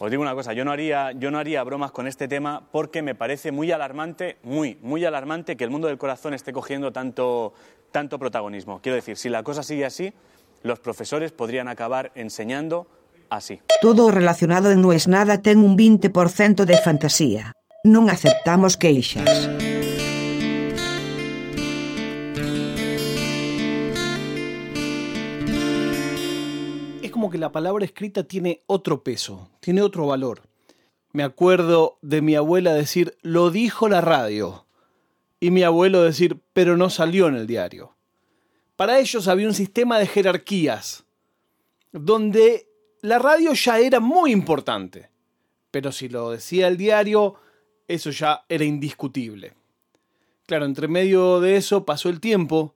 Os digo una cosa, yo no haría, yo no haría bromas con este tema porque me parece muy alarmante, muy, muy alarmante que el mundo del corazón esté cogiendo tanto, tanto protagonismo. Quiero decir, si la cosa sigue así, los profesores podrían acabar enseñando así. Todo relacionado en No es nada ten un 20% de fantasía. Non aceptamos queixas. La palabra escrita tiene otro peso, tiene otro valor. Me acuerdo de mi abuela decir, lo dijo la radio. Y mi abuelo decir, pero no salió en el diario. Para ellos había un sistema de jerarquías, donde la radio ya era muy importante. Pero si lo decía el diario, eso ya era indiscutible. Claro, entre medio de eso pasó el tiempo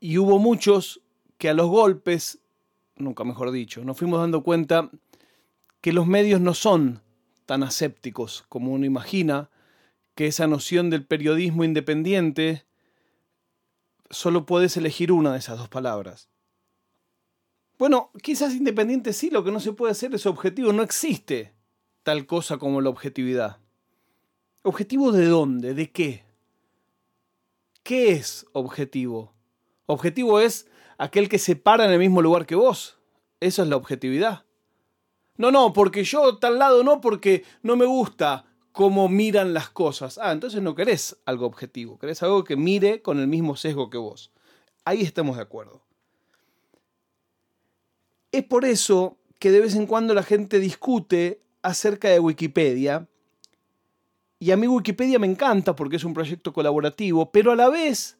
y hubo muchos que a los golpes, nunca mejor dicho, nos fuimos dando cuenta que los medios no son tan asépticos como uno imagina, que esa noción del periodismo independiente solo puedes elegir una de esas dos palabras. Bueno, quizás independiente sí, lo que no se puede hacer es objetivo, no existe tal cosa como la objetividad. ¿Objetivo de dónde? ¿De qué? ¿Qué es objetivo? Objetivo es aquel que se para en el mismo lugar que vos. Eso es la objetividad. No, no, porque yo tal lado no, porque no me gusta cómo miran las cosas. Ah, entonces no querés algo objetivo, querés algo que mire con el mismo sesgo que vos. Ahí estamos de acuerdo. Es por eso que de vez en cuando la gente discute acerca de Wikipedia y a mí Wikipedia me encanta porque es un proyecto colaborativo, pero a la vez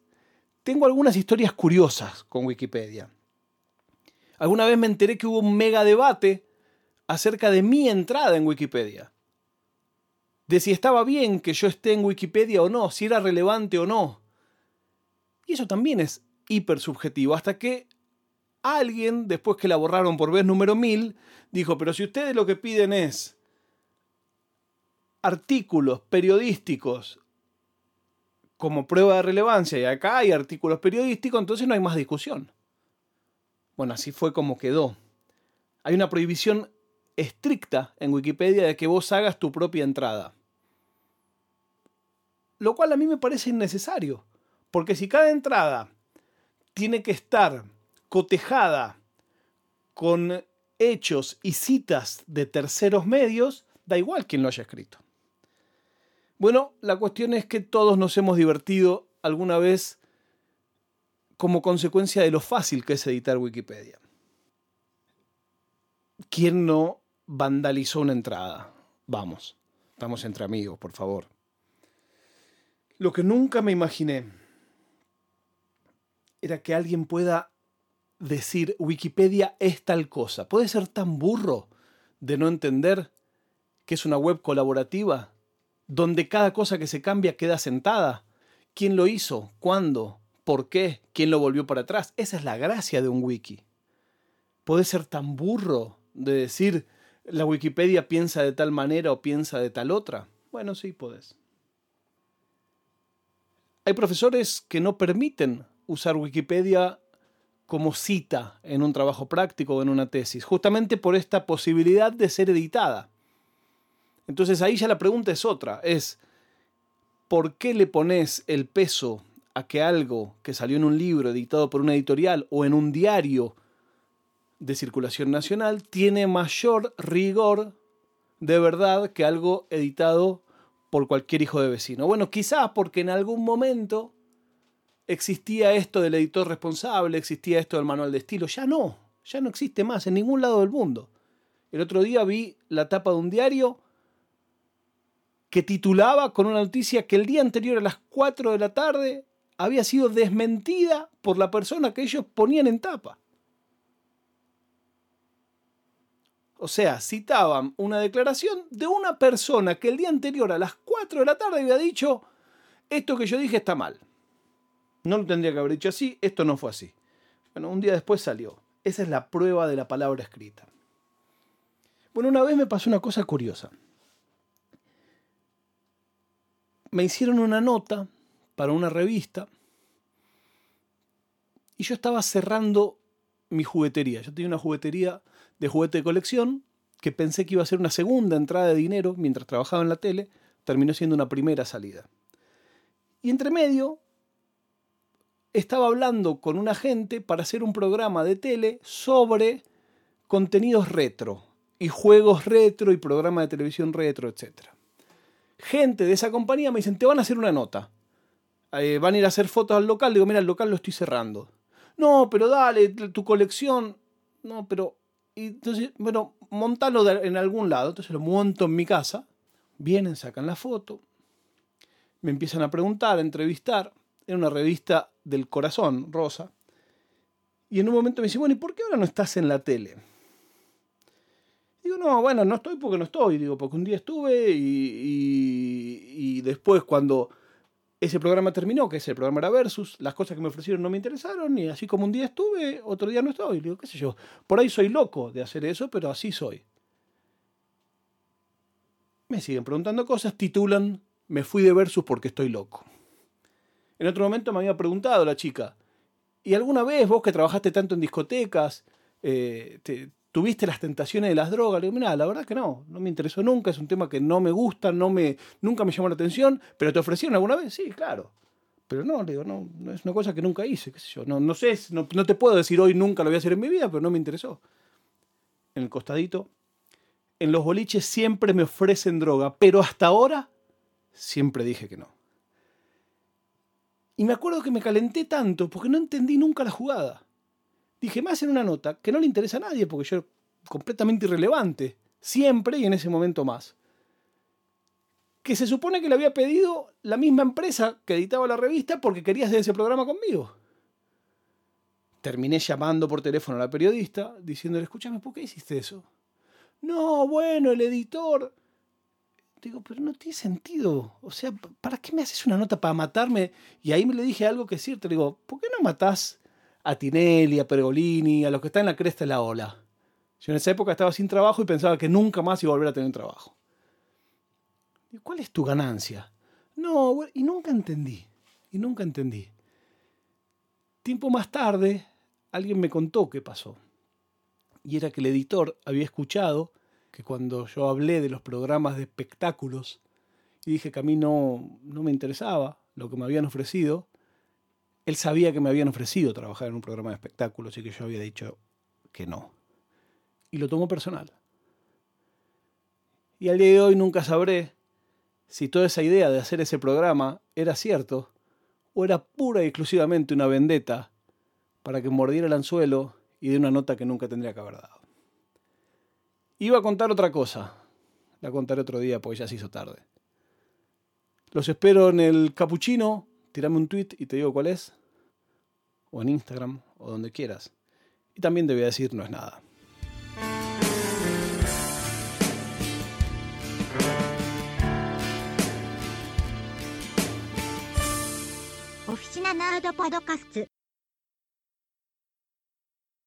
tengo algunas historias curiosas con Wikipedia. Alguna vez me enteré que hubo un mega debate acerca de mi entrada en Wikipedia. De si estaba bien que yo esté en Wikipedia o no, si era relevante o no. Y eso también es hiper subjetivo, hasta que alguien, después que la borraron por vez número 1000, dijo, pero si ustedes lo que piden es artículos periodísticos como prueba de relevancia y acá hay artículos periodísticos, entonces no hay más discusión. Bueno, así fue como quedó. Hay una prohibición estricta en Wikipedia de que vos hagas tu propia entrada. Lo cual a mí me parece innecesario, porque si cada entrada tiene que estar cotejada con hechos y citas de terceros medios, da igual quien lo haya escrito. Bueno, la cuestión es que todos nos hemos divertido alguna vez como consecuencia de lo fácil que es editar Wikipedia. ¿Quién no vandalizó una entrada? Vamos, estamos entre amigos, por favor. Lo que nunca me imaginé era que alguien pueda decir Wikipedia es tal cosa. ¿Puede ser tan burro de no entender que es una web colaborativa donde cada cosa que se cambia queda sentada. ¿Quién lo hizo? ¿Cuándo? ¿Por qué? ¿Quién lo volvió para atrás? Esa es la gracia de un wiki. Puede ser tan burro de decir la Wikipedia piensa de tal manera o piensa de tal otra. Bueno, sí, puedes. Hay profesores que no permiten usar Wikipedia como cita en un trabajo práctico o en una tesis, justamente por esta posibilidad de ser editada. Entonces ahí ya la pregunta es otra, es ¿por qué le pones el peso a que algo que salió en un libro editado por una editorial o en un diario de circulación nacional tiene mayor rigor de verdad que algo editado por cualquier hijo de vecino? Bueno, quizás porque en algún momento existía esto del editor responsable, existía esto del manual de estilo, ya no, ya no existe más en ningún lado del mundo. El otro día vi la tapa de un diario que titulaba con una noticia que el día anterior a las 4 de la tarde había sido desmentida por la persona que ellos ponían en tapa. O sea, citaban una declaración de una persona que el día anterior a las 4 de la tarde había dicho, esto que yo dije está mal. No lo tendría que haber dicho así, esto no fue así. Bueno, un día después salió. Esa es la prueba de la palabra escrita. Bueno, una vez me pasó una cosa curiosa. me hicieron una nota para una revista y yo estaba cerrando mi juguetería. Yo tenía una juguetería de juguete de colección que pensé que iba a ser una segunda entrada de dinero mientras trabajaba en la tele, terminó siendo una primera salida. Y entre medio, estaba hablando con un agente para hacer un programa de tele sobre contenidos retro, y juegos retro, y programa de televisión retro, etc. Gente de esa compañía me dicen, te van a hacer una nota. Eh, van a ir a hacer fotos al local. Digo, mira, el local lo estoy cerrando. No, pero dale, tu colección. No, pero. entonces, bueno, montalo en algún lado. Entonces lo monto en mi casa. Vienen, sacan la foto. Me empiezan a preguntar, a entrevistar. Era una revista del corazón, rosa. Y en un momento me dice, bueno, ¿y por qué ahora no estás en la tele? Digo, no, bueno, no estoy porque no estoy. Digo, porque un día estuve y, y después cuando ese programa terminó, que ese programa era Versus, las cosas que me ofrecieron no me interesaron, y así como un día estuve, otro día no estoy. Digo, qué sé yo, por ahí soy loco de hacer eso, pero así soy. Me siguen preguntando cosas, titulan, me fui de Versus porque estoy loco. En otro momento me había preguntado la chica, ¿y alguna vez vos que trabajaste tanto en discotecas, eh, te, ¿Tuviste las tentaciones de las drogas? Le digo, mira, la verdad que no, no me interesó nunca, es un tema que no me gusta, no me, nunca me llamó la atención, pero ¿te ofrecieron alguna vez? Sí, claro. Pero no, le digo, no, es una cosa que nunca hice, qué sé yo. No, sé, no te puedo decir hoy nunca lo voy a hacer en mi vida, pero no me interesó. En el costadito, en los boliches siempre me ofrecen droga, pero hasta ahora siempre dije que no. Y me acuerdo que me calenté tanto porque no entendí nunca la jugada dije más en una nota que no le interesa a nadie porque yo completamente irrelevante, siempre y en ese momento más. Que se supone que le había pedido la misma empresa que editaba la revista porque quería hacer ese programa conmigo. Terminé llamando por teléfono a la periodista diciéndole, escúchame, ¿por qué hiciste eso? No, bueno, el editor. Digo, pero no tiene sentido. O sea, ¿para qué me haces una nota para matarme? Y ahí me le dije algo que es cierto. Le digo, ¿por qué no matás a Tinelli, a Pergolini, a los que están en la cresta de la ola. Yo en esa época estaba sin trabajo y pensaba que nunca más iba a volver a tener un trabajo. ¿Cuál es tu ganancia? No, y nunca entendí. Y nunca entendí. Tiempo más tarde, alguien me contó qué pasó. Y era que el editor había escuchado que cuando yo hablé de los programas de espectáculos y dije que a mí no, no me interesaba lo que me habían ofrecido, él sabía que me habían ofrecido trabajar en un programa de espectáculos y que yo había dicho que no. Y lo tomó personal. Y al día de hoy nunca sabré si toda esa idea de hacer ese programa era cierto o era pura y exclusivamente una vendetta para que mordiera el anzuelo y de una nota que nunca tendría que haber dado. Iba a contar otra cosa. La contaré otro día porque ya se hizo tarde. Los espero en el capuchino. Tirame un tweet y te digo cuál es o en Instagram o donde quieras. Y también te decir no es nada. Oficina